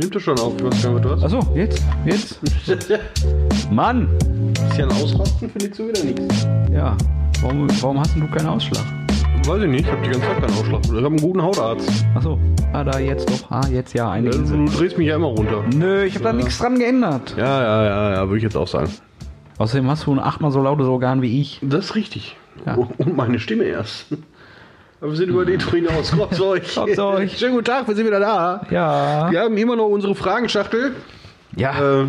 Nimmt er schon auf, ich weiß gar nicht, was du. Achso, jetzt, jetzt. Mann! Ist ja ein Ausrasten, findest du wieder nichts. Ja, warum, warum hast denn du keinen Ausschlag? Weiß ich nicht, ich hab die ganze Zeit keinen Ausschlag. Ich hab einen guten Hautarzt. Achso, ah, da jetzt doch. Ah, jetzt ja, eine Du Insel. drehst mich ja immer runter. Nö, ich habe da nichts dran geändert. Ja, ja, ja, ja, würde ich jetzt auch sagen. Außerdem hast du ein achtmal so lautes Organ wie ich. Das ist richtig. Ja. Und meine Stimme erst. Aber wir sind über den hinaus. Kommt euch. Kommt euch. Schönen guten Tag, wir sind wieder da. Ja. Wir haben immer noch unsere Fragenschachtel. Ja, Äh,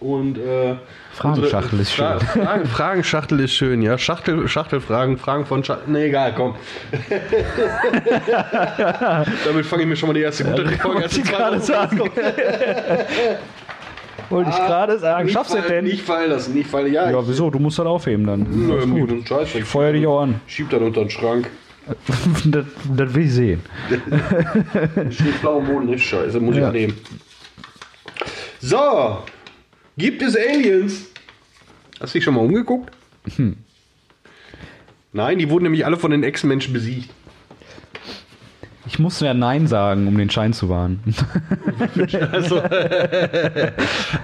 und äh, Fragenschachtel ist schön. Fra Fragen, Fragenschachtel ist schön, ja. Schachtel, Schachtelfragen, Fragen von Schachtel. Nee, egal, komm. Damit fange ich mir schon mal die erste gute Folge wollte ich gerade sagen. Wollte ich gerade sagen. Schaffst du denn? Nicht fallen lassen, nicht fallen. Ja, Ja, wieso? Du musst das aufheben dann. nö, gut. gut. Scheiß, Ich feuer dich auch an. Schieb das unter den Schrank. das, das will ich sehen. Steht blau am Boden, ist scheiße, muss Ja. ich nehmen. So, gibt es Aliens? Hast du dich schon mal umgeguckt? Hm. Nein, die wurden nämlich alle von den Echsenmenschen besiegt. Ich musste ja Nein sagen, um den Schein zu wahren. Also,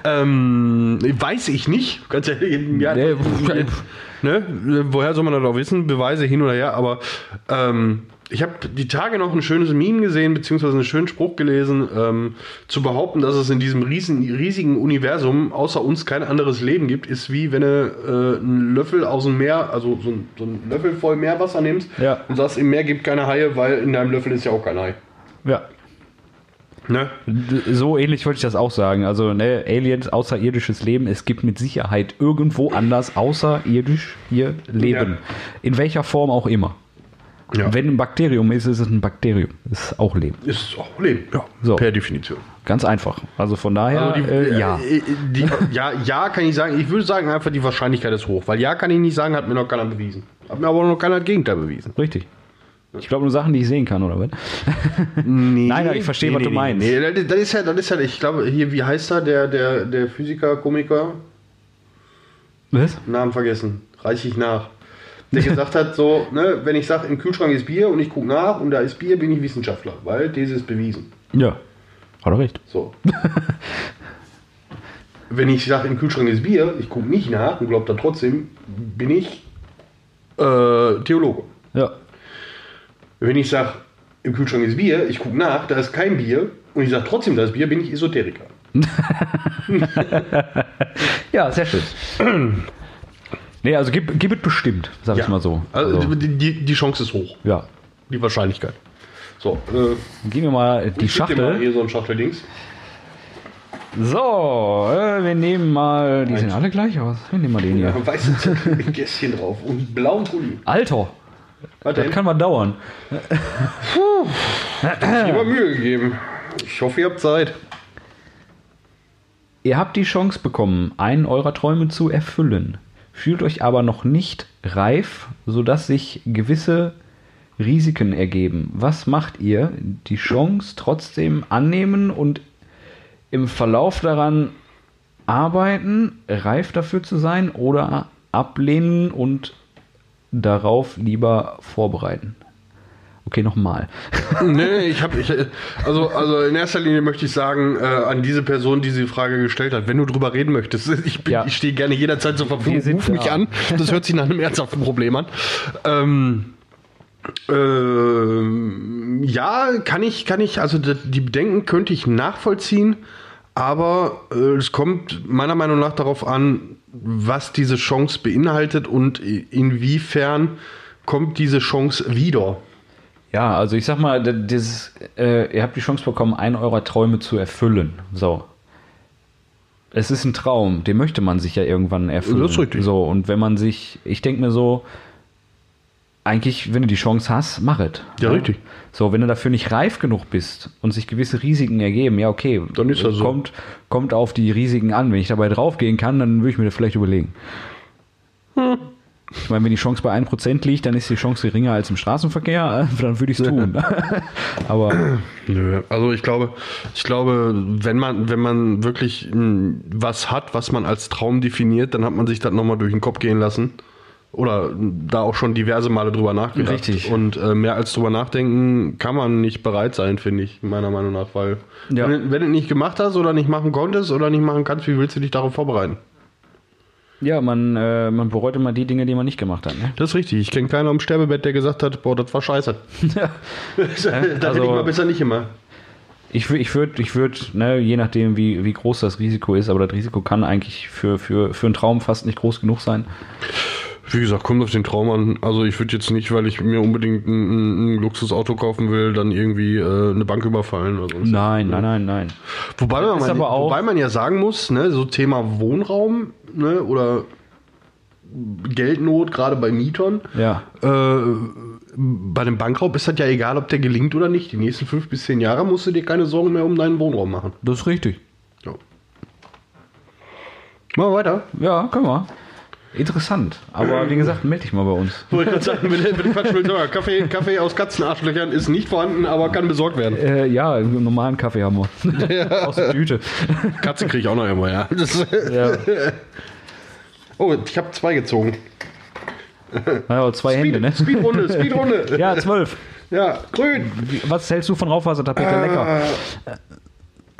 ähm, weiß ich nicht. Ganz ehrlich, ja, Nee, ne? Woher soll man das auch wissen? Beweise hin oder her, aber ähm, ich habe die Tage noch ein schönes Meme gesehen, beziehungsweise einen schönen Spruch gelesen, ähm, zu behaupten, dass es in diesem riesen, riesigen Universum außer uns kein anderes Leben gibt, ist wie wenn du äh, einen Löffel aus dem Meer, also so, ein- so einen Löffel voll Meerwasser nimmst Ja. und sagst, im Meer gibt keine Haie, weil in deinem Löffel ist ja auch kein Hai. Ja. Ne? So ähnlich wollte ich das auch sagen. Also, ne, Aliens, außerirdisches Leben, es gibt mit Sicherheit irgendwo anders außerirdisch hier Leben. Ja. In welcher Form auch immer. Ja. Wenn ein Bakterium ist, ist es ein Bakterium. Ist auch Leben. Ist auch Leben, ja, So. per Definition. Ganz einfach. Also von daher, Also die, äh, ja. äh, Die, ja, ja, kann ich sagen. Ich würde sagen, einfach die Wahrscheinlichkeit ist hoch. Weil ja, kann ich nicht sagen, hat mir noch keiner bewiesen. Hat mir aber noch keiner das Gegenteil bewiesen. Richtig. Ich glaube nur Sachen, die ich sehen kann, oder was? Nee, Nein, nein, ich verstehe, was du meinst. Nee, das- das ist ja, das ist ja, ich glaube, hier, wie heißt er, der, der, der Physiker, Komiker? Was? Namen vergessen. Reiche ich nach. Der gesagt hat, so, ne, wenn ich sage, im Kühlschrank ist Bier und ich gucke nach und da ist Bier, bin ich Wissenschaftler. Weil diese ist bewiesen. Ja. Hat er recht. So. Wenn ich sage, im Kühlschrank ist Bier, ich gucke nicht nach und glaube dann trotzdem, bin ich äh, Theologe. Ja. Wenn ich sage, im Kühlschrank ist Bier, ich gucke nach, da ist kein Bier und ich sage trotzdem, da ist Bier, bin ich Esoteriker. Ja, sehr schön. nee, also gib, gib es bestimmt, sag ich mal so. Also, Also, die, die, Chance ist hoch, ja. die Wahrscheinlichkeit. So, äh, Gehen wir mal die ich dir mal Schachtel. hier so ein Schachteldings. So, äh, wir nehmen mal. Die sehen alle gleich aus. Wir nehmen mal den hier. Ja, weiße Zettel mit Gästchen drauf und blauen Pulli. Alter, Warte, das kann kann mal dauern. immer Mühe gegeben. Ich hoffe, ihr habt Zeit. Ihr habt die Chance bekommen, einen eurer Träume zu erfüllen, fühlt euch aber noch nicht reif, sodass sich gewisse Risiken ergeben. Was macht ihr? Die Chance trotzdem annehmen und im Verlauf daran arbeiten, reif dafür zu sein oder ablehnen und darauf lieber vorbereiten? Okay, nochmal. Nee, ich habe, ich, also, also in erster Linie möchte ich sagen, äh, an diese Person, die diese Frage gestellt hat, wenn du drüber reden möchtest, ich, bin, Ja. ich stehe gerne jederzeit zur Verfügung, ruf mich da. an. Das hört sich nach einem ernsthaften Problem an. Ähm, ähm, ja, kann ich, kann ich, also die Bedenken könnte ich nachvollziehen, aber äh, es kommt meiner Meinung nach darauf an, was diese Chance beinhaltet und inwiefern kommt diese Chance wieder. Ja, also ich sag mal, dieses, äh, ihr habt die Chance bekommen, einen eurer Träume zu erfüllen. So. Es ist ein Traum, den möchte man sich ja irgendwann erfüllen. Das ist richtig. So, und wenn man sich, ich denke mir so, eigentlich, wenn du die Chance hast, mach es. Ja, richtig. So, wenn du dafür nicht reif genug bist und sich gewisse Risiken ergeben, ja, okay, Dann ist das so. kommt, kommt auf die Risiken an. Wenn ich dabei draufgehen kann, dann würde ich mir das vielleicht überlegen. Hm. Ich meine, wenn die Chance bei 1% liegt, dann ist die Chance geringer als im Straßenverkehr, äh, dann würde ich es tun. Aber Nö, also ich glaube, ich glaube, wenn man, wenn man wirklich mh, was hat, was man als Traum definiert, dann hat man sich das nochmal durch den Kopf gehen lassen. Oder da auch schon diverse Male drüber nachgedacht. Richtig. Und äh, mehr als drüber nachdenken kann man nicht bereit sein, finde ich, meiner Meinung nach. Weil, Ja. wenn, wenn du nicht gemacht hast oder nicht machen konntest oder nicht machen kannst, wie willst du dich darauf vorbereiten? Ja, man, äh, man bereut immer die Dinge, die man nicht gemacht hat. Ne? Das ist richtig. Ich kenne keinen am Sterbebett, der gesagt hat, boah, das war scheiße. da hätte also- ich mal besser nicht immer. Ich, ich würde, ich würd, ne, je nachdem, wie, wie groß das Risiko ist, aber das Risiko kann eigentlich für, für, für einen Traum fast nicht groß genug sein. Wie gesagt, kommt auf den Traum an. Also ich würde jetzt nicht, weil ich mir unbedingt ein, ein, Luxusauto kaufen will, dann irgendwie äh, eine Bank überfallen oder sonst. Nein, nein, nein, nein. Wobei man, wobei man ja sagen muss, ne, so Thema Wohnraum ne, oder Geldnot, gerade bei Mietern. Ja. Äh, bei dem Bankraub ist das ja egal, ob der gelingt oder nicht. Die nächsten fünf bis zehn Jahre musst du dir keine Sorgen mehr um deinen Wohnraum machen. Das ist richtig. Ja. Machen wir weiter. Ja, können wir. Interessant. Aber wie gesagt, melde dich mal bei uns. Wollte gerade sagen, bitte, bitte Quatsch mit. Kaffee, Kaffee aus Katzenarschlöchern ist nicht vorhanden, aber kann besorgt werden. Äh, ja, einen normalen Kaffee haben wir. Aus der Tüte. Katze kriege ich auch noch immer, ja. Ja. oh, ich habe zwei gezogen. Ja, zwei Hände, ne? Speedrunde, Speedrunde. Ja, zwölf. Ja, grün. Was hältst du von Rauchwassertapete? Lecker.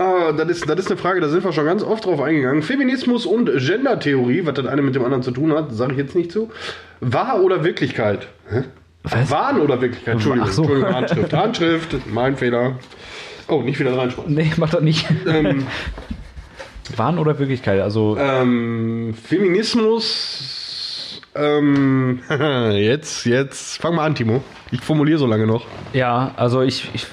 Ah, das ist, das ist eine Frage, da sind wir schon ganz oft drauf eingegangen. Feminismus und Gendertheorie, was das eine mit dem anderen zu tun hat, sage ich jetzt nicht zu. Wahr oder Wirklichkeit? Hä? Was? Wahn oder Wirklichkeit? Entschuldigung, Ach so. Entschuldigung, Handschrift. Handschrift, mein Fehler. Oh, nicht wieder reinschreiben. Nee, mach das nicht. Ähm, Wahn oder Wirklichkeit? Also, ähm, Feminismus. Ähm, jetzt, jetzt, fang mal an, Timo. Ich formuliere so lange noch. ja, also ich, ich,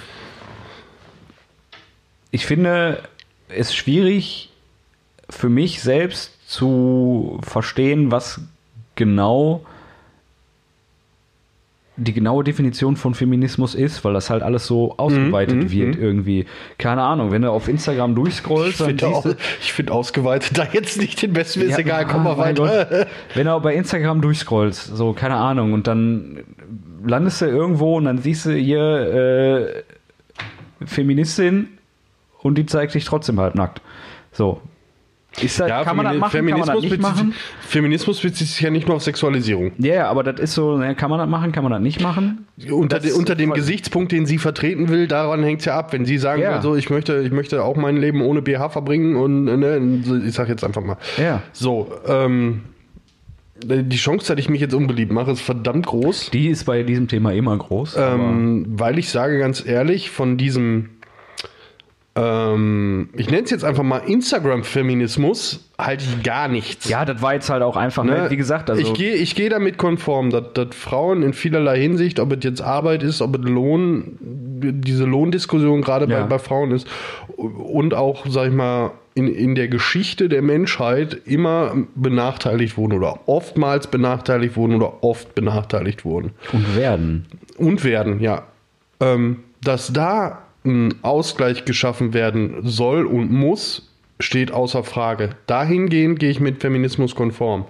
ich finde es schwierig für mich selbst zu verstehen, was genau die genaue Definition von Feminismus ist, weil das halt alles so ausgeweitet wird irgendwie. Keine Ahnung, wenn du auf Instagram durchscrollst, dann siehst du, ich finde ausgeweitet da jetzt nicht den besten, ist Ja, egal, komm mal mein weiter. Wenn du bei Instagram durchscrollst, so, keine Ahnung, und dann landest du irgendwo und dann siehst du hier äh, Feministin und die zeigt sich trotzdem halt nackt. So. Ist das, kann man das Femini- machen, kann man das nicht bezieht, machen? Feminismus bezieht sich ja nicht nur auf Sexualisierung. Ja, yeah, aber das ist so, ne, kann man das machen, kann man das nicht machen? Unter, de, unter dem Gesichtspunkt, den sie vertreten will, daran hängt es ja ab. Wenn sie sagen, Ja. also ich möchte, ich möchte auch mein Leben ohne BH verbringen und ne, ich sag jetzt einfach mal. Ja. So, ähm, die Chance, dass ich mich jetzt unbeliebt mache, ist verdammt groß. Die ist bei diesem Thema immer groß. Ähm, weil ich sage ganz ehrlich, von diesem, ähm, ich nenne es jetzt einfach mal Instagram-Feminismus, halte ich gar nichts. ja, das war jetzt halt auch einfach, Ne? ne, wie gesagt, also ich gehe ich gehe damit konform, dass, dass Frauen in vielerlei Hinsicht, ob es jetzt Arbeit ist, ob es Lohn, diese Lohndiskussion gerade Ja. bei, bei Frauen ist und auch, sag ich mal, in, in der Geschichte der Menschheit immer benachteiligt wurden oder oftmals benachteiligt wurden oder oft benachteiligt wurden und werden. und werden, ja. Ähm, dass da ein Ausgleich geschaffen werden soll und muss, steht außer Frage. Dahingehend gehe ich mit Feminismus konform.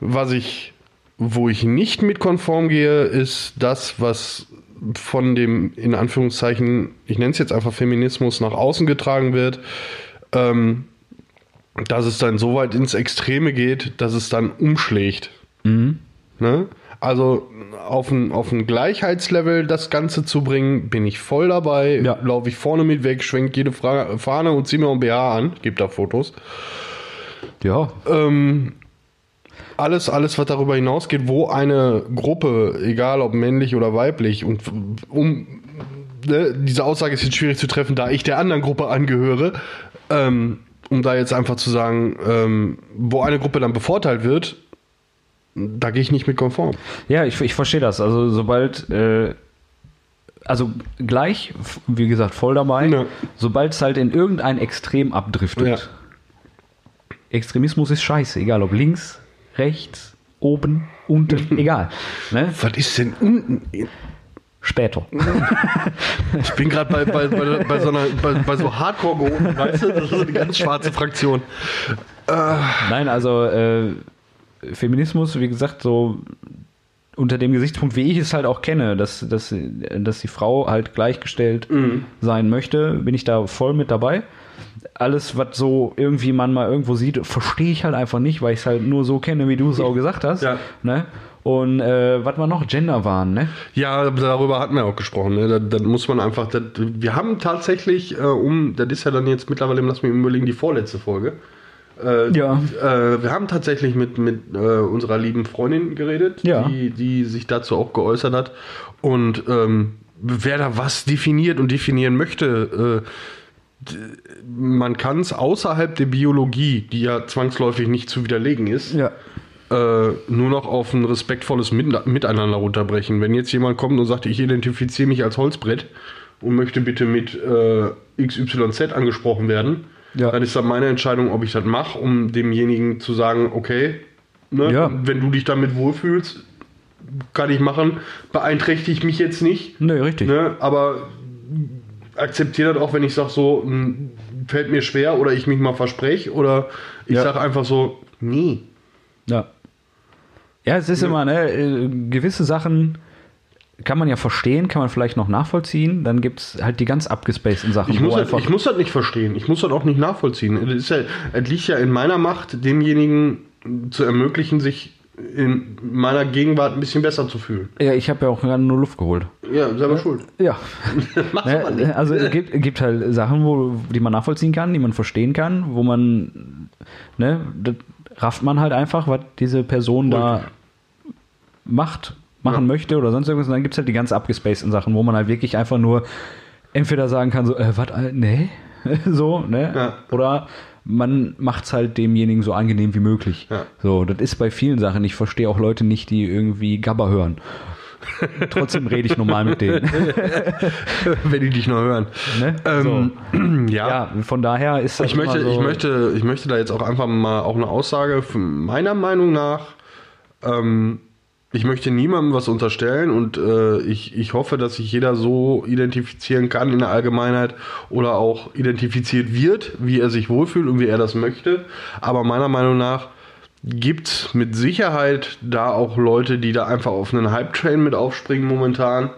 Was ich, wo ich nicht mit konform gehe, ist das, was von dem, in Anführungszeichen, ich nenne es jetzt einfach Feminismus, nach außen getragen wird, ähm, dass es dann so weit ins Extreme geht, dass es dann umschlägt. Ne? Also auf ein, auf ein Gleichheitslevel das Ganze zu bringen, bin ich voll dabei. Ja. Laufe ich vorne mit weg, schwenke jede Fra Fahne und ziehe mir ein BH an. Gibt da Fotos. Ja, Ähm, alles, alles, was darüber hinausgeht, wo eine Gruppe, egal ob männlich oder weiblich, und um ne, diese Aussage ist jetzt schwierig zu treffen, da ich der anderen Gruppe angehöre, ähm, um da jetzt einfach zu sagen, ähm, wo eine Gruppe dann bevorteilt wird, da gehe ich nicht mit konform. Ja, ich, ich verstehe das. Also sobald, äh, also gleich, wie gesagt, voll dabei, Ja. sobald es halt in irgendein Extrem abdriftet. Ja. Extremismus ist scheiße, egal ob links, rechts, oben, unten, egal. Ne? Was ist denn unten? Später. Ich bin gerade bei, bei, bei, bei, so einer, bei, bei so hardcore gehoben, weißt du? Das ist eine ganz schwarze Fraktion. Nein, also äh, Feminismus, wie gesagt, so unter dem Gesichtspunkt, wie ich es halt auch kenne, dass, dass, dass die Frau halt gleichgestellt sein möchte, bin ich da voll mit dabei. Alles, was so irgendwie man mal irgendwo sieht, verstehe ich halt einfach nicht, weil ich es halt nur so kenne, wie du es auch gesagt hast. Ja. Ne? Und äh, was war noch? Genderwahn, ne? Ja, darüber hatten wir auch gesprochen. Ne? Da, da muss man einfach. Das, wir haben tatsächlich, äh, um, das ist ja dann jetzt mittlerweile, lass mich überlegen, die vorletzte Folge. Äh, Ja. Äh, wir haben tatsächlich mit, mit äh, unserer lieben Freundin geredet, Ja. die, die sich dazu auch geäußert hat. Und ähm, wer da was definiert und definieren möchte, äh, man kann es außerhalb der Biologie, die ja zwangsläufig nicht zu widerlegen ist, Ja. äh, nur noch auf ein respektvolles Mit Miteinander runterbrechen. Wenn jetzt jemand kommt und sagt, ich identifiziere mich als Holzbrett und möchte bitte mit äh, XYZ angesprochen werden, Ja. dann ist dann meine Entscheidung, ob ich das mache, um demjenigen zu sagen, okay, ne, Ja. wenn du dich damit wohlfühlst, kann ich machen, beeinträchtigt mich jetzt nicht. Nö, richtig. Ne, aber akzeptiere das auch, wenn ich sage, so mh, fällt mir schwer oder ich mich mal verspreche oder ich Ja. sage einfach so, nee. Ja. Ja, es ist immer, ne, äh, gewisse Sachen kann man ja verstehen, kann man vielleicht noch nachvollziehen. Dann gibt es halt die ganz abgespaceden Sachen. Ich muss, das, ich muss das nicht verstehen. Ich muss das auch nicht nachvollziehen. Es, ist ja, es liegt ja in meiner Macht, demjenigen zu ermöglichen, sich in meiner Gegenwart ein bisschen besser zu fühlen. ja, ich habe ja auch gerade nur Luft geholt. Ja, selber schuld. Ja. Mach's aber nicht. Ne, also es gibt, gibt halt Sachen, wo, die man nachvollziehen kann, die man verstehen kann, wo man, ne, das rafft man halt einfach, was diese Person da macht, machen Ja. möchte oder sonst irgendwas. Und dann gibt es halt die ganz abgespaceden Sachen, wo man halt wirklich einfach nur entweder sagen kann, so, äh, was, äh, nee, so, ne? Ja. Oder man macht es halt demjenigen so angenehm wie möglich. Ja. So, das ist bei vielen Sachen. Ich verstehe auch Leute nicht, die irgendwie Gabber hören. Trotzdem rede ich normal mit denen. Wenn die dich noch hören. Ne? Ähm, ja. Ja, von daher ist das Ich möchte, so, ich, möchte, ich möchte da jetzt auch einfach mal auch eine Aussage von meiner Meinung nach. Ähm, ich möchte niemandem was unterstellen und äh, ich, ich hoffe, dass sich jeder so identifizieren kann in der Allgemeinheit oder auch identifiziert wird, wie er sich wohlfühlt und wie er das möchte. Aber meiner Meinung nach gibt es mit Sicherheit da auch Leute, die da einfach auf einen Hype-Train mit aufspringen momentan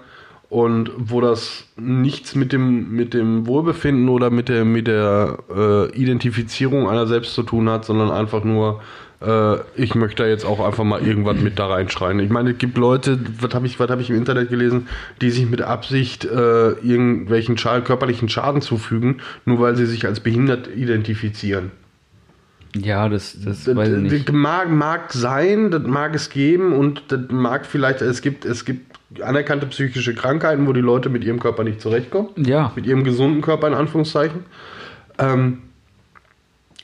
und wo das nichts mit dem, mit dem Wohlbefinden oder mit der, mit der äh, Identifizierung einer selbst zu tun hat, sondern einfach nur, äh, ich möchte da jetzt auch einfach mal irgendwas mit da reinschreien. Ich meine, es gibt Leute, was habe ich, was hab ich im Internet gelesen, die sich mit Absicht äh, irgendwelchen Schaden, körperlichen Schaden zufügen, nur weil sie sich als behindert identifizieren. Ja, das, das Das, weiß ich nicht. mag, mag sein, das mag es geben und das mag vielleicht, es gibt, es gibt anerkannte psychische Krankheiten, wo die Leute mit ihrem Körper nicht zurechtkommen. Ja, Mit ihrem gesunden Körper in Anführungszeichen. Ähm,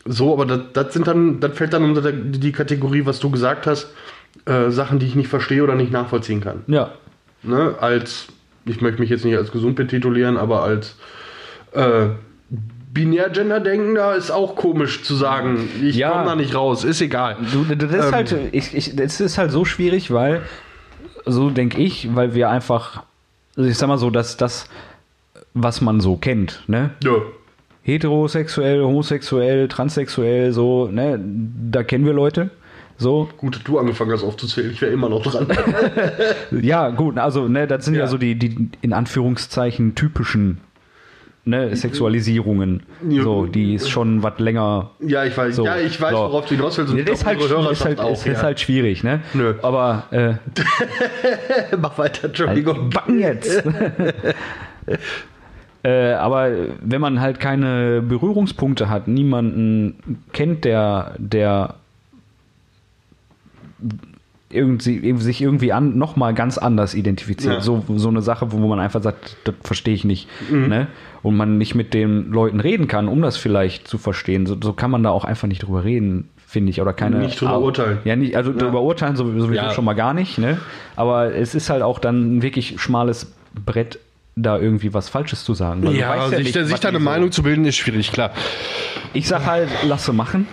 so, aber das, das sind dann, das fällt dann unter die die Kategorie, was du gesagt hast, äh, Sachen, die ich nicht verstehe oder nicht nachvollziehen kann. ja. Ne? Als, ich möchte mich jetzt nicht als gesund betitulieren, aber als äh, Binär-Gender-Denkender ist auch komisch zu sagen, ich Ja. komme da nicht raus, ist egal. Du, das ist Ähm. halt, ich, ich, das ist halt so schwierig, weil, so denke ich, weil wir einfach, also ich sag mal so, dass das, was man so kennt, ne? Ja. Heterosexuell, homosexuell, transsexuell, so, ne? Da kennen wir Leute. So, Gut, dass du angefangen hast aufzuzählen, ich wäre immer noch dran. ja, gut, also, ne, das sind ja, Ja. so die, die in Anführungszeichen typischen ne, Sexualisierungen. Ja. So, die ist schon was länger ja, ich weiß, So, ja, ich weiß so. worauf du hinaus willst. das ist halt, ist halt, ist, ist ja. halt schwierig, ne? Nö. Aber äh, Mach weiter, Entschuldigung. Backen jetzt! äh, aber wenn man halt keine Berührungspunkte hat, niemanden kennt, der, der irgendwie, sich irgendwie an, nochmal ganz anders identifiziert. Ja. So, so eine Sache, wo man einfach sagt, das verstehe ich nicht. Ne? Und man nicht mit den Leuten reden kann, um das vielleicht zu verstehen. So, so kann man da auch einfach nicht drüber reden, finde ich. Oder keine. Nicht drüber urteilen. Ja, nicht, also drüber urteilen sowieso Ja. schon mal gar nicht. Ne? Aber es ist halt auch dann ein wirklich schmales Brett, da irgendwie was Falsches zu sagen. Weil Ja, weißt sich, nicht, sich da eine Meinung zu bilden, ist schwierig, klar. Ich sag halt, lasse machen.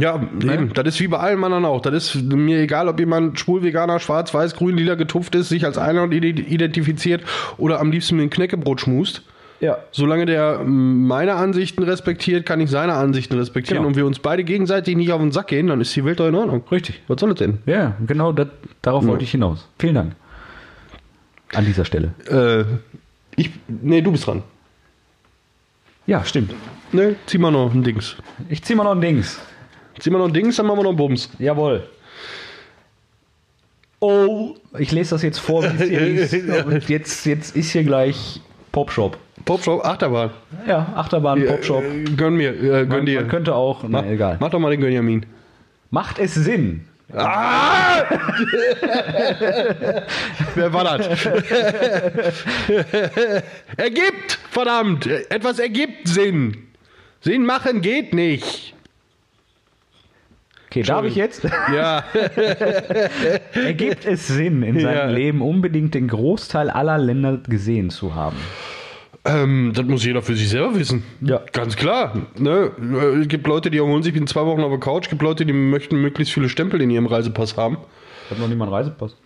Ja, eben. Das ist wie bei allen anderen auch. Das ist mir egal, ob jemand schwul, veganer, schwarz, weiß, grün, lila getupft ist, sich als ide- identifiziert oder am liebsten mit einem Knäckebrot schmust. Ja. Solange der meine Ansichten respektiert, kann ich seine Ansichten respektieren Genau. und wir uns beide gegenseitig nicht auf den Sack gehen, dann ist die Welt doch in Ordnung. Richtig. Was soll das denn? Ja, genau das, darauf wollte ich hinaus. Vielen Dank. An dieser Stelle. Äh, ich. Nee, du bist dran. Ja, stimmt. Ne, zieh mal noch ein Dings. Ich zieh mal noch ein Dings. Zieh mal noch ein Dings, dann machen wir noch einen Bums. Jawohl. Oh, ich lese das jetzt vor, wie es hier ist. Jetzt, jetzt ist hier gleich Popshop. Popshop, Achterbahn. Ja, Achterbahn, Popshop. Äh, gönn mir, äh, gönn Man, dir. man könnte auch, na, mach, egal. mach doch mal den Gönjamin. Macht es Sinn? Ah! Wer war das? ergibt, verdammt. Etwas ergibt Sinn. Sinn machen geht nicht. Okay, darf ich jetzt? Ja, Ergibt es Sinn, in seinem Ja. Leben unbedingt den Großteil aller Länder gesehen zu haben? Ähm, das muss jeder für sich selber wissen. Ja. Ganz klar. Ne? Es gibt Leute, die erholen sich in zwei Wochen auf der Couch. Es gibt Leute, die möchten möglichst viele Stempel in ihrem Reisepass haben. Hat noch niemand Reisepass?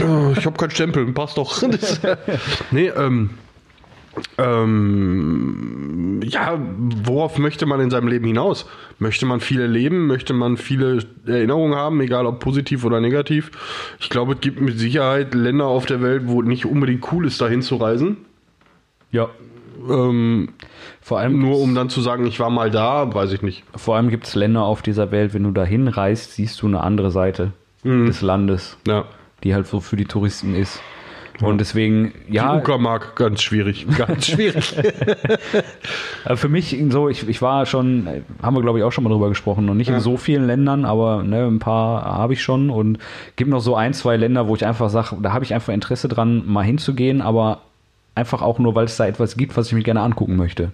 Oh, ich habe keinen Stempel, passt doch. Das, nee, ähm, ähm, ja, worauf möchte man in seinem Leben hinaus? Möchte man viel erleben? Möchte man viele Erinnerungen haben, egal ob positiv oder negativ? Ich glaube, es gibt mit Sicherheit Länder auf der Welt, wo es nicht unbedingt cool ist, dahin zu reisen. Ja. Ähm, Vor allem, nur um dann zu sagen, ich war mal da, weiß ich nicht. vor allem gibt es Länder auf dieser Welt, wenn du dahin reist, siehst du eine andere Seite des Landes, Ja. die halt so für die Touristen ist. Und deswegen, ja, Die Uckermark, ganz schwierig. Ganz schwierig. für mich so, ich, ich war schon, haben wir glaube ich auch schon mal drüber gesprochen, noch nicht in so vielen Ländern, aber ne, ein paar habe ich schon und gibt noch so ein, zwei Länder, wo ich einfach sage, da habe ich einfach Interesse dran, mal hinzugehen, aber einfach auch nur, weil es da etwas gibt, was ich mir gerne angucken möchte.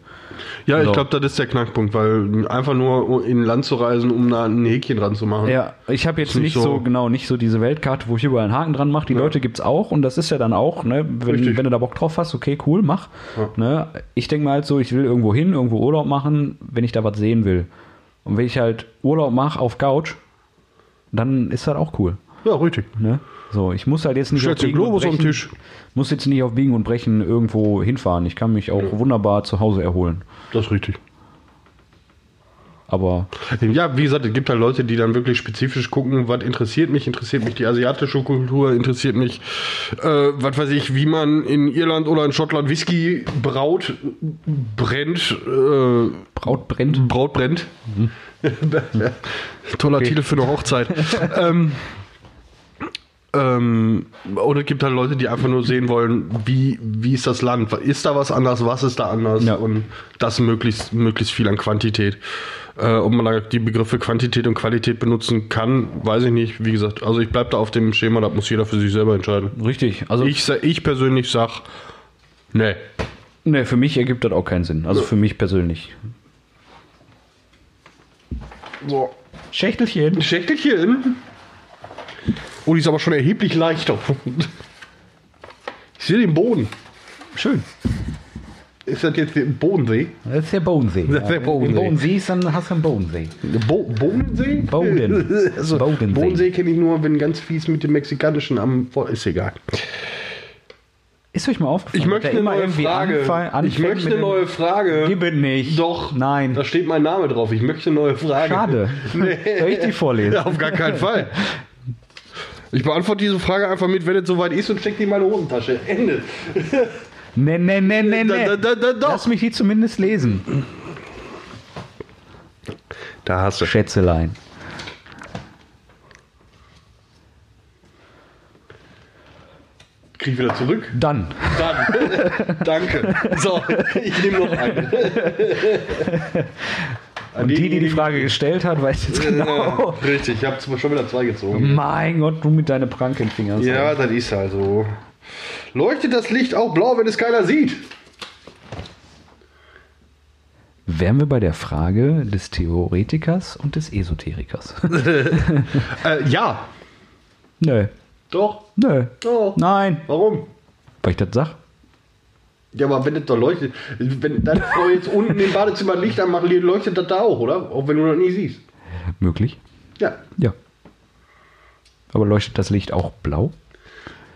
Ja, ich So. glaube, das ist der Knackpunkt, weil einfach nur in ein Land zu reisen, um da ein Häkchen dran zu machen. Ja, ich habe jetzt nicht nicht so, so- genau, nicht so diese Weltkarte, wo ich überall einen Haken dran mache. Die Leute gibt's auch und das ist ja dann auch, ne, wenn, Richtig. wenn du da Bock drauf hast, okay, cool, mach. Ne, ich denke mal halt so, ich will irgendwo hin, irgendwo Urlaub machen, wenn ich da was sehen will. Und wenn ich halt Urlaub mache auf Couch, dann ist das auch cool. Ja, richtig. Ne? So, ich muss halt jetzt nicht Stellst den Globus Brechen- Tisch. Muss jetzt nicht auf Biegen und Brechen irgendwo hinfahren. Ich kann mich auch wunderbar zu Hause erholen. Das ist richtig. Aber Ja, wie gesagt, es gibt halt Leute, die dann wirklich spezifisch gucken, was interessiert mich, interessiert mich die asiatische Kultur, interessiert mich, äh, was weiß ich, wie man in Irland oder in Schottland Whisky braut, brennt, äh, Braut brennt. Braut brennt. Toller Titel für eine Hochzeit. ähm, ähm, oder es gibt halt Leute, die einfach nur sehen wollen, wie, wie ist das Land? Ist da was anders? Was ist da anders? Ja. Und das möglichst, möglichst viel an Quantität. Äh, ob man da die Begriffe Quantität und Qualität benutzen kann, weiß ich nicht. Wie gesagt, also ich bleibe da auf dem Schema, das muss jeder für sich selber entscheiden. Richtig. Also Ich, ich persönlich sag, nee. Ne, für mich ergibt das auch keinen Sinn. Also für mich persönlich. So. Schächtelchen. Schächtelchen. Oh, die ist aber schon erheblich leichter. Ich sehe den Boden. Schön. Ist das jetzt der Bodensee? Das ist der Bodensee. Das ist der Bodensee. Wenn du Boden siehst, dann hast du einen Bodensee. Bo Bodensee? Boden. also, Bodensee. Bodensee kenne ich nur, wenn ganz fies mit dem Mexikanischen am. Ist egal. Ist euch mal aufgefallen? Ich möchte eine neue Frage. anfang- Ich möchte eine neue Frage. Gib es nicht. Doch. Nein. Da steht mein Name drauf. Ich möchte eine neue Frage. Schade. Soll ich die vorlesen? Auf gar keinen Fall. Ich beantworte diese Frage einfach mit, wenn es soweit ist und steck die in meine Hosentasche. Ende. Ne, ne, ne, ne, da, ne. da, da, doch. Lass mich die zumindest lesen. Da hast du. Schätzelein. Krieg wieder zurück. Dann. Dann. Danke. So, ich nehme noch eine. Und die, die die Frage gestellt hat, weiß jetzt genau. Ja, richtig, ich habe schon wieder zwei gezogen. Mein Gott, du mit deinen Prankenfingern. Ja, das ist halt so. Leuchtet das Licht auch blau, wenn es keiner sieht? Wären wir bei der Frage des Theoretikers und des Esoterikers? Äh, ja. Nö. Doch. Nö. Doch. Nein. Warum? Weil ich das sag. Ja, aber wenn das doch leuchtet, wenn deine Frau jetzt unten im Badezimmer Licht anmacht, leuchtet das da auch, oder? Auch wenn du das nie siehst. Möglich. Ja. Ja. Aber leuchtet das Licht auch blau?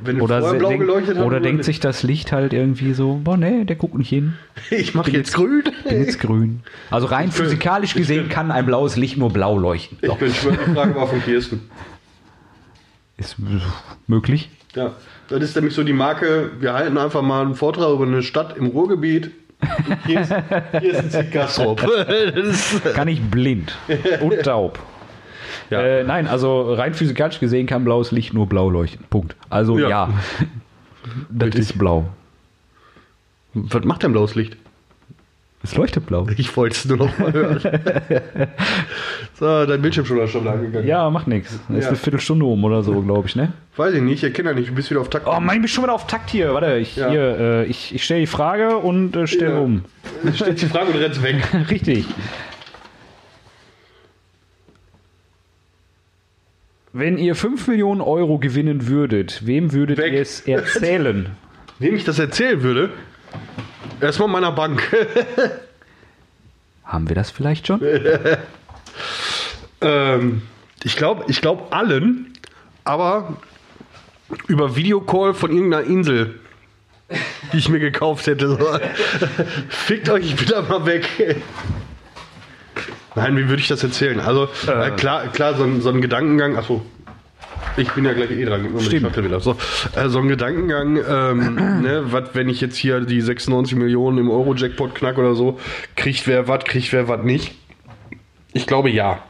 Wenn Oder, vorher blau geleuchtet hat, oder denkt sich das Licht halt irgendwie so, boah, nee, der guckt nicht hin. ich mache jetzt grün. Bin jetzt grün. Also rein Ich physikalisch gesehen kann ein blaues Licht nur blau leuchten. Ich Doch, bin schwör, die Frage war von Kirsten. ist möglich. Ja, das ist nämlich so die Marke, wir halten einfach mal einen Vortrag über eine Stadt im Ruhrgebiet. Hier ist, hier ist ein ist, Kann ich blind und taub. ja. Äh, nein, also rein physikalisch gesehen kann blaues Licht nur blau leuchten. Punkt. Also Ja. ja, das Richtig. ist blau. Was macht denn blaues Licht? Es leuchtet blau. Ich wollte es nur noch mal hören. so, dein Bildschirm schon schon angegangen. Ja, macht nichts. Ist Ja. eine Viertelstunde um oder so, glaube ich, ne? Weiß ich nicht, ich erkenne ja nicht, du bist wieder auf Takt. Oh Mann, ich bin schon wieder auf Takt hier. Warte, ich, Ja. hier, äh, ich, ich stelle die Frage und äh, stelle Ja. um. Steht die Frage und rennst weg. Richtig. Wenn ihr 5 Millionen Euro gewinnen würdet, wem würdet Weg. ihr es erzählen? Wem ich das erzählen würde? Erstmal meiner Bank. Haben wir das vielleicht schon? ähm, ich glaube, ich glaube allen, aber über Videocall von irgendeiner Insel, die ich mir gekauft hätte. Fickt euch, ich bin da mal weg. Nein, wie würde ich das erzählen? Also, äh, klar, klar, so ein, so ein Gedankengang, achso, ich bin ja gleich eh dran. gib mir die. Schachtel Wieder. So, äh, so ein Gedankengang, ähm, ne, wat, wenn ich jetzt hier die 96 Millionen im Euro-Jackpot knack oder so, kriegt wer was, kriegt wer was nicht? Ich glaube ja.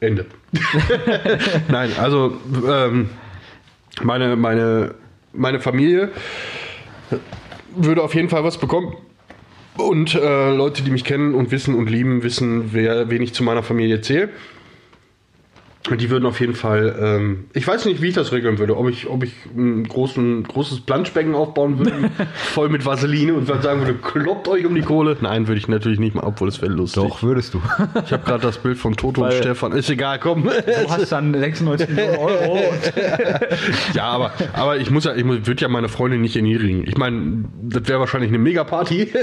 Ende. Nein, also ähm, meine, meine, meine Familie würde auf jeden Fall was bekommen. Und äh, Leute, die mich kennen und wissen und lieben, wissen, wer, wen ich zu meiner Familie zähle. Und die würden auf jeden Fall, ähm, ich weiß nicht, wie ich das regeln würde, ob ich, ob ich ein großen, großes Planschbecken aufbauen würde, voll mit Vaseline und sagen würde, kloppt euch um die Kohle. Nein, würde ich natürlich nicht mal, obwohl es wäre lustig. würdest du. Ich habe gerade das Bild von Toto und Weil- Stefan. Ist egal, komm. Du hast dann 96 Millionen Euro. ja, aber, aber ich muss ja, ich würde ja meine Freundin nicht erniedrigen. Ich meine, das wäre wahrscheinlich eine Mega-Party.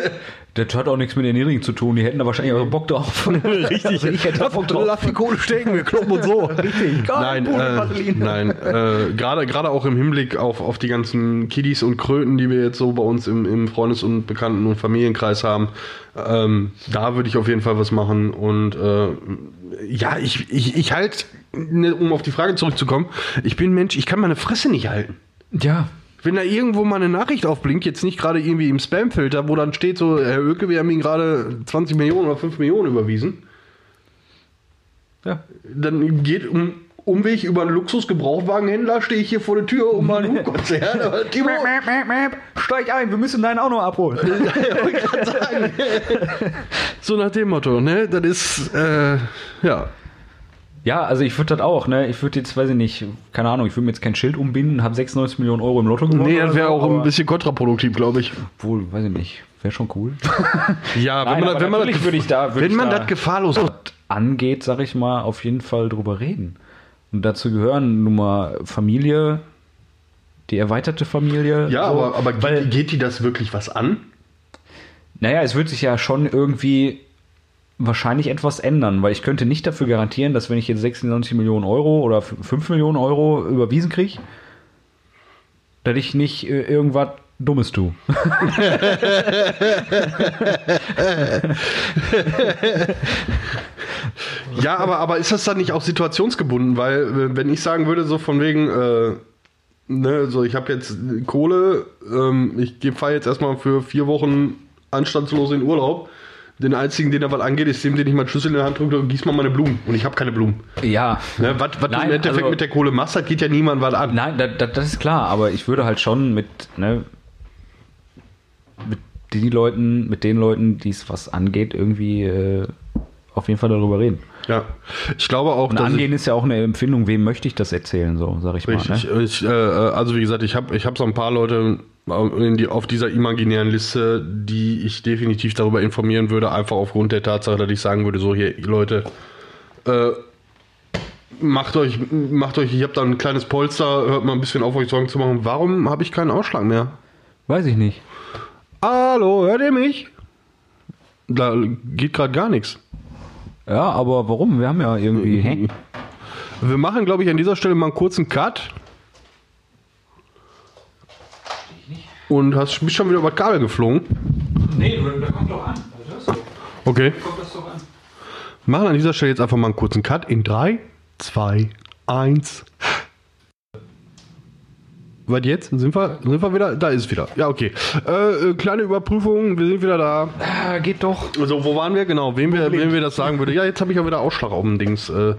Das hat auch nichts mit den Niedrigen zu tun. Die hätten da wahrscheinlich auch Bock drauf. Richtig. Also ich hätte da Bock drauf. Lass die Kohle stecken, wir kloppen und so. Richtig. Nein, äh, nein, äh, gerade gerade auch im Hinblick auf, auf die ganzen Kiddies und Kröten, die wir jetzt so bei uns im, im Freundes- und Bekannten- und Familienkreis haben, ähm, da würde ich auf jeden Fall was machen. Und äh, ja, ich, ich, ich halt, ne, um auf die Frage zurückzukommen, ich bin Mensch, ich kann meine Fresse nicht halten. Ja. Wenn da irgendwo mal eine Nachricht aufblinkt, jetzt nicht gerade irgendwie im Spamfilter, wo dann steht so, Herr Oeke, wir haben Ihnen gerade 20 Millionen oder 5 Millionen überwiesen, Ja. dann geht um Umweg über einen Luxusgebrauchtwagenhändler, stehe ich hier vor der Tür um mal ein Hutkonzert. Aber Timo, Steig ein, wir müssen deinen auch noch abholen. so nach dem Motto, ne? Das ist, äh, ja. Ja, also ich würde das auch, ne? Ich würde jetzt, weiß ich nicht, keine Ahnung, ich würde mir jetzt kein Schild umbinden, habe 96 Millionen Euro im Lotto gewonnen. Nee, das wäre auch ein bisschen kontraproduktiv, glaube ich. Wohl, weiß ich nicht. Wäre schon cool. Ja, Nein, wenn man, wenn man, das, würde ich da- wenn ich man da- das gefahrlos Angeht, sag ich mal, auf jeden Fall drüber reden. Und dazu gehören nun mal Familie, die erweiterte Familie. Ja, so, aber, aber weil, geht, geht die das wirklich was an? Naja, es wird sich ja schon irgendwie wahrscheinlich etwas ändern, weil ich könnte nicht dafür garantieren, dass wenn ich jetzt 96 Millionen Euro oder 5 Millionen Euro überwiesen kriege, dass ich nicht äh, irgendwas Dummes tue. Ja, aber, aber ist das dann nicht auch situationsgebunden? Weil, äh, wenn ich sagen würde, so von wegen, äh, ne, so ich habe jetzt Kohle, ähm, ich fahre jetzt erstmal für vier Wochen anstandslos in Urlaub. Den einzigen, den da was angeht, ist dem, den ich mal einen Schlüssel in der Hand drücke und gieß mal meine Blumen. Und ich habe keine Blumen. Ja. Ne, was was du im Endeffekt also- mit der Kohle machst, das geht ja niemand was an. Nein, das, das, das ist klar, aber ich würde halt schon mit, ne, mit den Leuten, mit den Leuten, die es was angeht, irgendwie äh, auf jeden Fall darüber reden. Ja. Ich glaube auch, Und angehen ist ja auch eine Empfindung, wem möchte ich das erzählen, so, sag ich Richtig. mal. Ne? Ich, äh, also wie gesagt, ich habe ich hab so ein paar Leute in die, auf dieser imaginären Liste, die ich definitiv darüber informieren würde, einfach aufgrund der Tatsache, dass ich sagen würde, so hier, Leute, äh, macht euch, macht euch, ich habe da ein kleines Polster, hört mal ein bisschen auf, euch Sorgen zu machen. Warum habe ich keinen Ausschlag mehr? Weiß ich nicht. Hallo, hört ihr mich? Da geht gerade gar nichts. Ja, aber warum? Wir haben ja irgendwie. Hä? Wir machen, glaube ich, an dieser Stelle mal einen kurzen Cut. Und hast mich schon wieder über das Kabel geflogen? Nee, da kommt doch an. Okay. Machen an dieser Stelle jetzt einfach mal einen kurzen Cut in 3, 2, 1. Was jetzt? Sind wir, sind wir wieder? Da ist es wieder. Ja, okay. Äh, äh, kleine Überprüfung, wir sind wieder da. Ah, geht doch. Also, wo waren wir? Genau, wem wir, wem wir das sagen würde. Ja, jetzt habe ich auch wieder Ausschlag auf dem Dings, äh,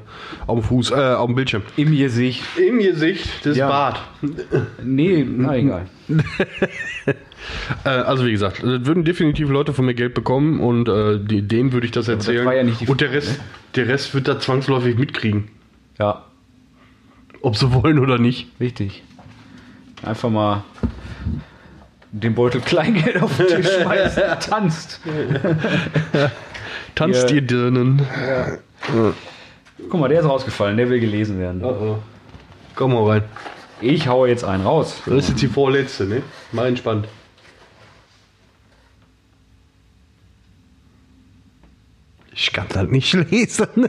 auf dem Fuß, äh, auf dem Bildschirm. Im Gesicht. Im Gesicht des Ja. Bart. Nee, na egal. Äh, also wie gesagt, es würden definitiv Leute von mir Geld bekommen und äh, denen würde ich das erzählen. war ja die und der Frage, Rest, der Rest wird da zwangsläufig mitkriegen. Ja, Ob sie wollen oder nicht. richtig. Einfach mal den Beutel Kleingeld auf den Tisch schmeißen. Tanzt. Tanzt Ja. ihr Dirnen. Guck mal, der ist rausgefallen. Der will gelesen werden. Oh, oh. Komm mal rein. Ich haue jetzt einen raus. Das ist jetzt die vorletzte, ne? Mal entspannt. Ich kann das nicht lesen.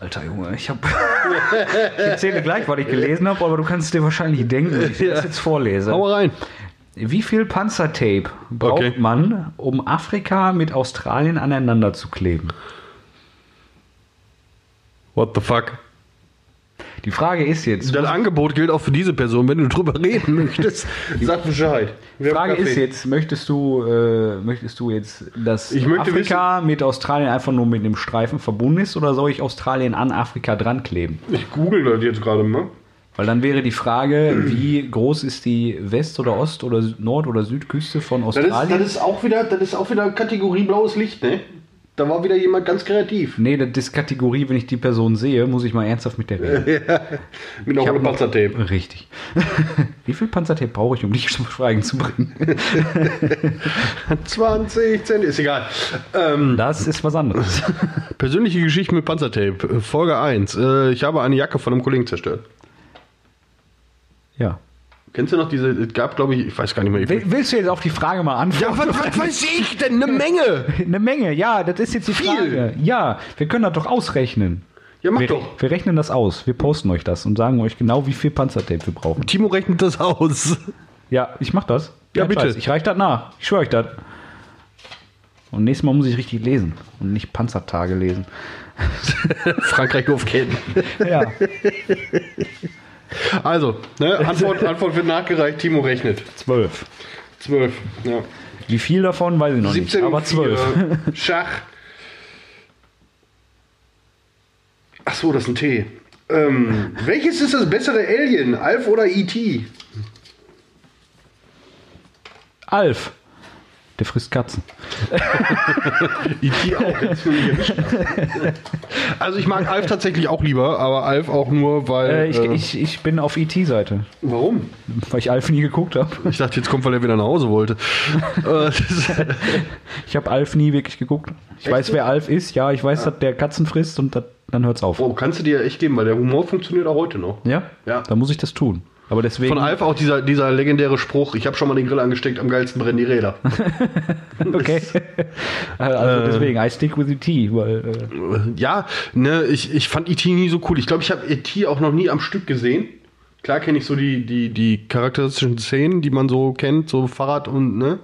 Alter Junge, ich habe. ich erzähle gleich, was ich gelesen habe, aber du kannst dir wahrscheinlich denken, wenn ich das jetzt vorlese. Hau rein. Wie viel Panzertape braucht Okay. man, um Afrika mit Australien aneinander zu kleben? What the fuck? Die Frage ist jetzt, Das Angebot gilt auch für diese Person. Wenn du drüber reden möchtest, sag Bescheid. die Frage ist jetzt, möchtest du, äh, möchtest du jetzt, dass Ich möchte Afrika mit Australien einfach nur mit dem Streifen verbunden ist oder soll ich Australien an Afrika dran kleben? Ich google das jetzt gerade mal. Weil dann wäre die Frage, wie groß ist die West- oder Ost- oder Nord- oder Südküste von Das ist, Australien? das ist auch wieder, das ist auch wieder Kategorie blaues Licht, ne? Da war wieder jemand ganz kreativ. Nee, das ist Kategorie, wenn ich die Person sehe, muss ich mal ernsthaft mit der reden. Mit noch hab einem noch- Panzertape. Richtig. Wie viel Panzertape brauche ich, um dich zum Schweigen zu bringen? 20 Cent, ist egal. Ähm, Das ist was anderes. persönliche Geschichte mit Panzertape. Folge 1. Äh, ich habe eine Jacke von einem Kollegen zerstört. Ja. Kennst du noch diese, es gab glaube ich, ich weiß gar nicht mehr. Will- Willst du jetzt auf die Frage mal antworten? ja, was, was weiß ich denn? Eine Menge! Eine Menge, ja, das ist jetzt die Viel. Frage. Ja, wir können das doch ausrechnen. Ja, mach Wir, doch. wir rechnen das aus. Wir posten euch das und sagen euch genau, wie viel Panzertape wir brauchen. Timo rechnet das aus. Ja, ich mach das. Ja, Kein bitte. Scheiß. Ich reich das nach. Ich schwöre euch das. Und nächstes Mal muss ich richtig lesen und nicht Panzertage lesen. Frankreich aufkennen. Ja. Also, ne, Antwort, Antwort wird nachgereicht. Timo rechnet. Zwölf. 12. Ja. Wie viel davon, weiß ich noch 17 nicht. Aber zwölf. 4. Schach. Ach so, das ist ein T. Ähm, welches ist das bessere Alien? Alf oder E.T.? Alf. Der frisst Katzen. Auch. jetzt ich erwischen. also ich mag Alf tatsächlich auch lieber, aber Alf auch nur, weil... Äh, ich, äh, ich, ich bin auf ET-Seite, warum? weil ich Alf nie geguckt habe. Ich dachte, jetzt kommt, weil er wieder nach Hause wollte. Äh, Ich habe Alf nie wirklich geguckt. Ich weiß, wer Alf ist. Ja, ich weiß, dass der Katzen frisst und dat, dann hört's auf. oh, kannst du dir echt geben, weil der Humor funktioniert auch heute noch. Ja? Ja. Dann muss ich das tun. Aber deswegen. Von Alf auch dieser, dieser legendäre Spruch, ich habe schon mal den Grill angesteckt, am geilsten brennen die Räder. Okay. also deswegen, I stick with ET, weil. Äh, Ja, ne, ich, ich fand E.T. nie so cool. Ich glaube, ich habe E.T. auch noch nie am Stück gesehen. Klar kenne ich so die, die, die charakteristischen Szenen, die man so kennt, so Fahrrad und, ne?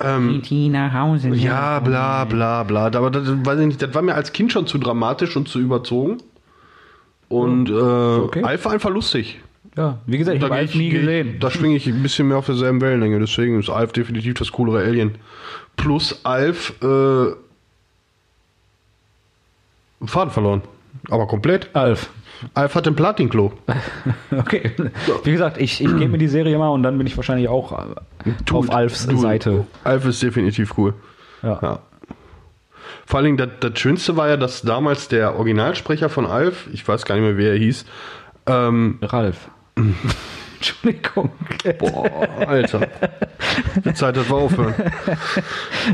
Ähm, ET nach Hause. ja, bla, bla, bla. Aber das, weiß ich nicht, das war mir als Kind schon zu dramatisch und zu überzogen. Und äh, okay. Alf war einfach lustig. Ja, wie gesagt, ich habe Alf nie gesehen. Da schwinge ich ein bisschen mehr auf derselben Wellenlänge. Deswegen ist Alf definitiv das coolere Alien. Plus Alf äh, Faden verloren. Aber komplett. Alf. Alf hat den Platinklo. Okay. Wie gesagt, ich, ich gebe mir die Serie mal und dann bin ich wahrscheinlich auch äh, auf Alfs Du- Seite. Alf ist definitiv cool. Ja. Ja. Vor allen Dingen, das, das Schönste war ja, dass damals der Originalsprecher von Alf, ich weiß gar nicht mehr, wer er hieß, ähm, Ralf. Entschuldigung. Boah, Alter. Die Zeit, dass wir aufhören.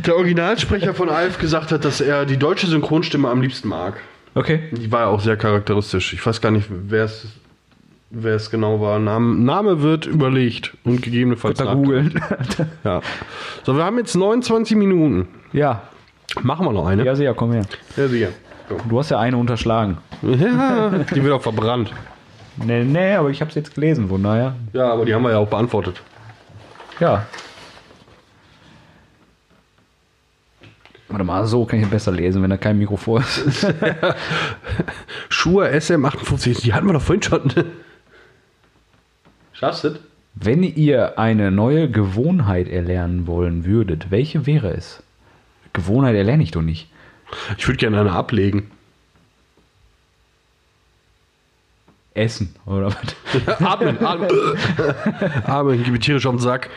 Der Originalsprecher von Alf gesagt hat, dass er die deutsche Synchronstimme am liebsten mag. Okay. Die war ja auch sehr charakteristisch. Ich weiß gar nicht, wer es wer es genau war. Name, Name wird überlegt und gegebenenfalls googeln. Ja. So, wir haben jetzt 29 Minuten. ja. Machen wir noch eine? Ja, sicher, komm her. Ja, sicher. Du hast ja eine unterschlagen. Ja, die wird auch verbrannt. Nee, nee, aber ich habe es jetzt gelesen, von daher. Ja, aber die haben wir ja auch beantwortet. Ja. Warte mal, so kann ich besser lesen, wenn da kein Mikro vor ist. Schuhe SM58, die hatten wir doch vorhin schon. Schaffst du? Wenn ihr eine neue Gewohnheit erlernen wollen würdet, welche wäre es? Gewohnheit erlerne ich doch nicht. Ich würde gerne eine ablegen. Essen, oder was? atmen, atmen. atmen, gib mir tierisch auf den Sack.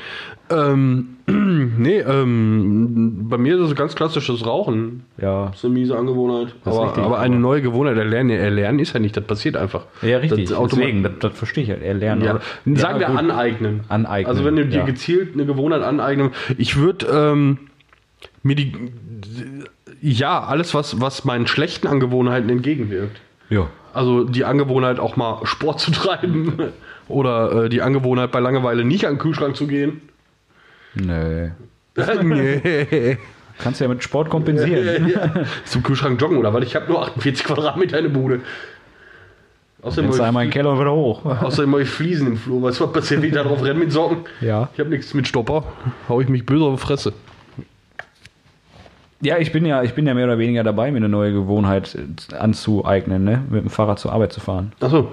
Ähm, nee, ähm, bei mir ist es ganz klassisches Rauchen. Ja. Das ist eine miese Angewohnheit. Aber, richtig, aber eine neue Gewohnheit erlernen, erlernen ist ja nicht, das passiert einfach. Ja, richtig. Das ist automatisch- Deswegen, das, das verstehe ich halt. Erlernen. Ja, sagen ja, wir gut. aneignen. Aneignen, Also wenn du dir ja. gezielt eine Gewohnheit aneignen, ich würde ähm, mir die, ja, alles was, was meinen schlechten Angewohnheiten entgegenwirkt. Ja. Also die Angewohnheit auch mal Sport zu treiben oder äh, die Angewohnheit bei Langeweile nicht an den Kühlschrank zu gehen. Nee. nee. Kannst ja mit Sport kompensieren. Zum Kühlschrank joggen oder weil ich habe nur 48 Quadratmeter eine Bude. Außerdem Jetzt einmal in den Keller und wieder hoch. außerdem habe ich Fliesen im Flur. Weißt du, was passiert, wenn ich da drauf renne mit Socken? Ja. Ich habe nichts mit Stopper. Hau ich mich böse auf die Fresse. Ja, ich bin ja, ich bin ja mehr oder weniger dabei, mir eine neue Gewohnheit äh, anzueignen, ne? Mit dem Fahrrad zur Arbeit zu fahren. Achso.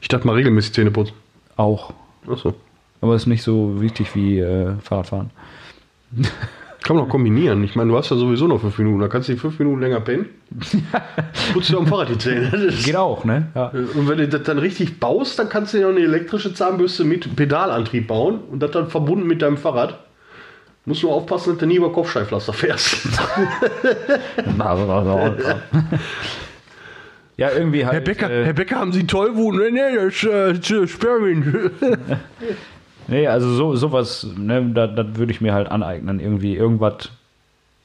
Ich dachte mal regelmäßig Zähne putzen. Auch. Achso. Aber ist nicht so wichtig wie äh, Fahrradfahren. Kann man auch kombinieren. Ich meine, du hast ja sowieso noch fünf Minuten. Da kannst du die fünf Minuten länger pennen. Putzt dir am Fahrrad die Zähne. Geht auch, ne? Ja. Und wenn du das dann richtig baust, dann kannst du ja auch eine elektrische Zahnbürste mit Pedalantrieb bauen und das dann verbunden mit deinem Fahrrad. Musst nur aufpassen, dass du nie über Kopfsteinpflaster fährst. ja, irgendwie halt. Herr Becker, äh, Herr Becker, haben Sie Tollwut? Nee, nee, das ist äh, Spermien. Nee, also so, sowas, ne, da, das würde ich mir halt aneignen. Irgendwie irgendwas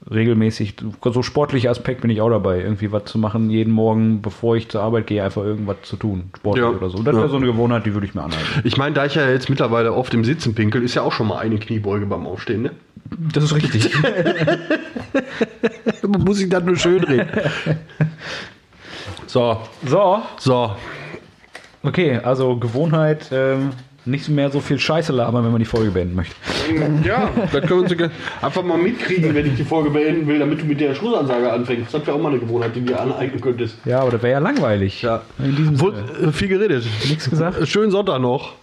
regelmäßig, so sportlicher Aspekt bin ich auch dabei, irgendwie was zu machen, jeden Morgen, bevor ich zur Arbeit gehe, einfach irgendwas zu tun, sportlich Ja. oder so. Das wäre Ja. so eine Gewohnheit, die würde ich mir aneignen. Ich meine, da ich ja jetzt mittlerweile oft im Sitzen pinkel, ist ja auch schon mal eine Kniebeuge beim Aufstehen, ne? Das ist richtig. Muss ich das nur schön reden. So, so, so. okay, also Gewohnheit, ähm, nicht mehr so viel Scheiße labern, wenn man die Folge beenden möchte. Ja, das können wir uns einfach mal mitkriegen, wenn ich die Folge beenden will, damit du mit der Schlussansage anfängst. Das wäre auch mal eine Gewohnheit, die du dir aneignen könntest. Ja, aber das wäre ja langweilig. Ja. In diesem Wohl, Sinne. äh, viel geredet. Nichts gesagt? Schönen Sonntag noch.